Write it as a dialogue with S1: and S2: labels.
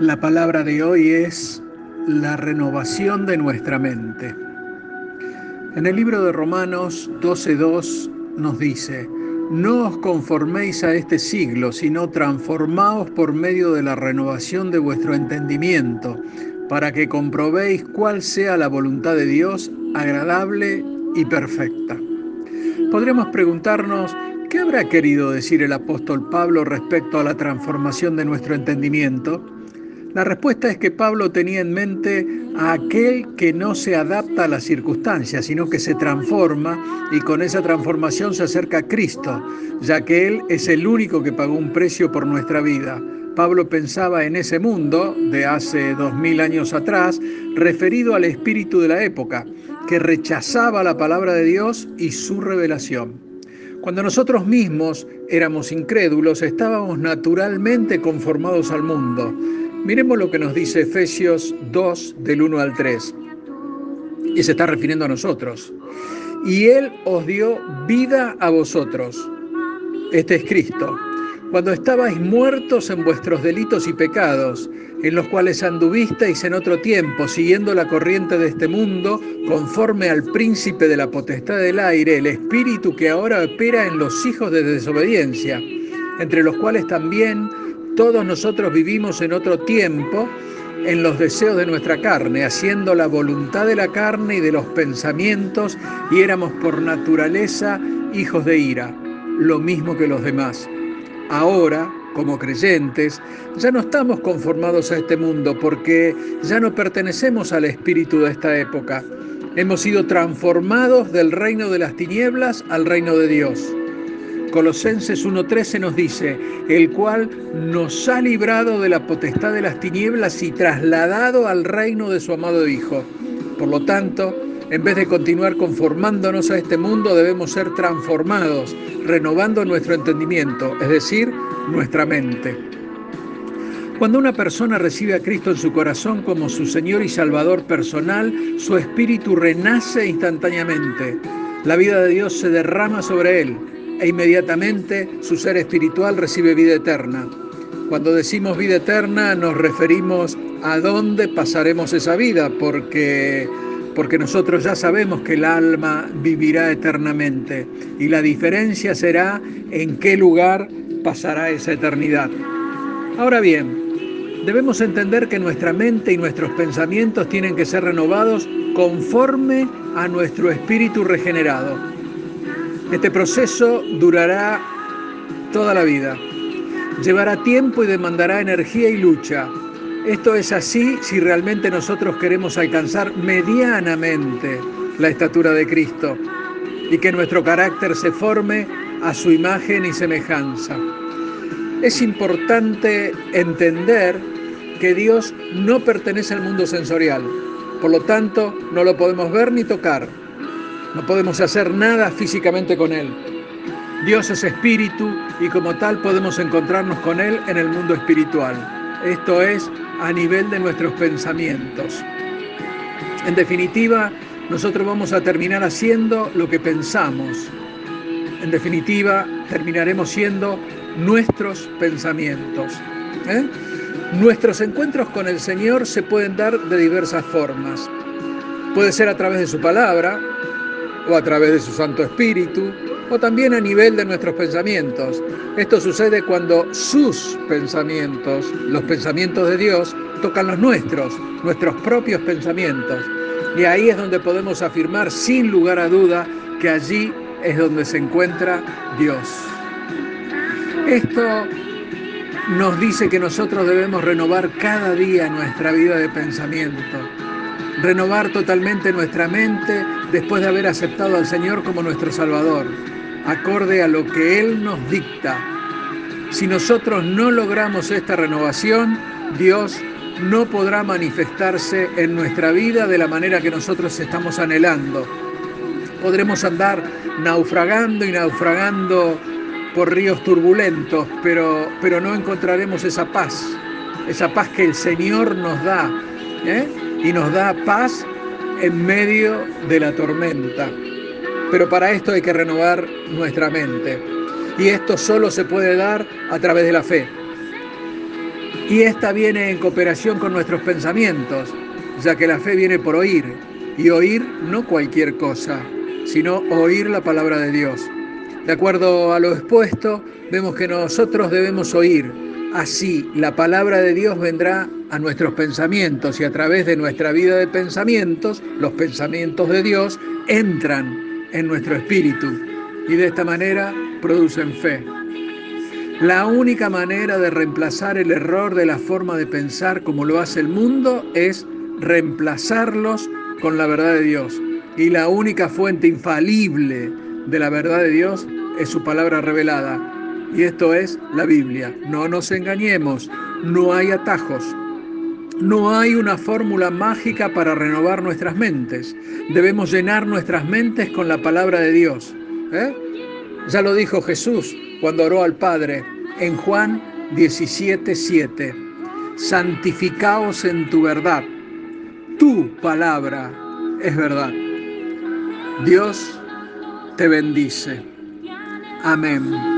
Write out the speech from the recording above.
S1: La palabra de hoy es la renovación de nuestra mente. En el libro de Romanos 12.2 nos dice, no os conforméis a este siglo, sino transformaos por medio de la renovación de vuestro entendimiento, para que comprobéis cuál sea la voluntad de Dios, agradable y perfecta. Podremos preguntarnos, ¿qué habrá querido decir el apóstol Pablo respecto a la transformación de nuestro entendimiento? La respuesta es que Pablo tenía en mente a aquel que no se adapta a las circunstancias, sino que se transforma y con esa transformación se acerca a Cristo, ya que Él es el único que pagó un precio por nuestra vida. Pablo pensaba en ese mundo de hace dos mil años atrás, referido al espíritu de la época, que rechazaba la palabra de Dios y su revelación. Cuando nosotros mismos éramos incrédulos, estábamos naturalmente conformados al mundo. Miremos lo que nos dice Efesios 2 del 1 al 3. Y se está refiriendo a nosotros. Y Él os dio vida a vosotros. Este es Cristo. Cuando estabais muertos en vuestros delitos y pecados, en los cuales anduvisteis en otro tiempo, siguiendo la corriente de este mundo, conforme al príncipe de la potestad del aire, el espíritu que ahora opera en los hijos de desobediencia, entre los cuales también todos nosotros vivimos en otro tiempo en los deseos de nuestra carne, haciendo la voluntad de la carne y de los pensamientos, y éramos por naturaleza hijos de ira, lo mismo que los demás. Ahora, como creyentes, ya no estamos conformados a este mundo porque ya no pertenecemos al espíritu de esta época. Hemos sido transformados del reino de las tinieblas al reino de Dios. Colosenses 1.13 nos dice, el cual nos ha librado de la potestad de las tinieblas y trasladado al reino de su amado Hijo. Por lo tanto, en vez de continuar conformándonos a este mundo, debemos ser transformados, renovando nuestro entendimiento, es decir, nuestra mente. Cuando una persona recibe a Cristo en su corazón como su Señor y Salvador personal, su espíritu renace instantáneamente. La vida de Dios se derrama sobre él e inmediatamente su ser espiritual recibe vida eterna. Cuando decimos vida eterna nos referimos a dónde pasaremos esa vida, porque, porque nosotros ya sabemos que el alma vivirá eternamente y la diferencia será en qué lugar pasará esa eternidad. Ahora bien, debemos entender que nuestra mente y nuestros pensamientos tienen que ser renovados conforme a nuestro espíritu regenerado. Este proceso durará toda la vida. Llevará tiempo y demandará energía y lucha. Esto es así si realmente nosotros queremos alcanzar medianamente la estatura de Cristo y que nuestro carácter se forme a su imagen y semejanza. Es importante entender que Dios no pertenece al mundo sensorial, por lo tanto no lo podemos ver ni tocar no podemos hacer nada físicamente con Él. Dios es espíritu y como tal podemos encontrarnos con Él en el mundo espiritual. Esto es a nivel de nuestros pensamientos. En definitiva, nosotros vamos a terminar haciendo lo que pensamos. En definitiva, terminaremos siendo nuestros pensamientos. ¿eh? Nuestros encuentros con el Señor se pueden dar de diversas formas. Puede ser a través de su palabra, o a través de su Santo Espíritu, o también a nivel de nuestros pensamientos. Esto sucede cuando sus pensamientos, los pensamientos de Dios, tocan los nuestros, nuestros propios pensamientos. Y ahí es donde podemos afirmar sin lugar a duda que allí es donde se encuentra Dios. Esto nos dice que nosotros debemos renovar cada día nuestra vida de pensamiento renovar totalmente nuestra mente después de haber aceptado al Señor como nuestro Salvador, acorde a lo que Él nos dicta. Si nosotros no logramos esta renovación, Dios no podrá manifestarse en nuestra vida de la manera que nosotros estamos anhelando. Podremos andar naufragando y naufragando por ríos turbulentos, pero, pero no encontraremos esa paz, esa paz que el Señor nos da. ¿eh? Y nos da paz en medio de la tormenta. Pero para esto hay que renovar nuestra mente. Y esto solo se puede dar a través de la fe. Y esta viene en cooperación con nuestros pensamientos, ya que la fe viene por oír, y oír no cualquier cosa, sino oír la palabra de Dios. De acuerdo a lo expuesto, vemos que nosotros debemos oír. Así, la palabra de Dios vendrá a nuestros pensamientos y a través de nuestra vida de pensamientos, los pensamientos de Dios entran en nuestro espíritu y de esta manera producen fe. La única manera de reemplazar el error de la forma de pensar como lo hace el mundo es reemplazarlos con la verdad de Dios. Y la única fuente infalible de la verdad de Dios es su palabra revelada. Y esto es la Biblia. No nos engañemos, no hay atajos. No hay una fórmula mágica para renovar nuestras mentes. Debemos llenar nuestras mentes con la palabra de Dios. ¿eh? Ya lo dijo Jesús cuando oró al Padre en Juan 17:7. Santificaos en tu verdad. Tu palabra es verdad. Dios te bendice. Amén.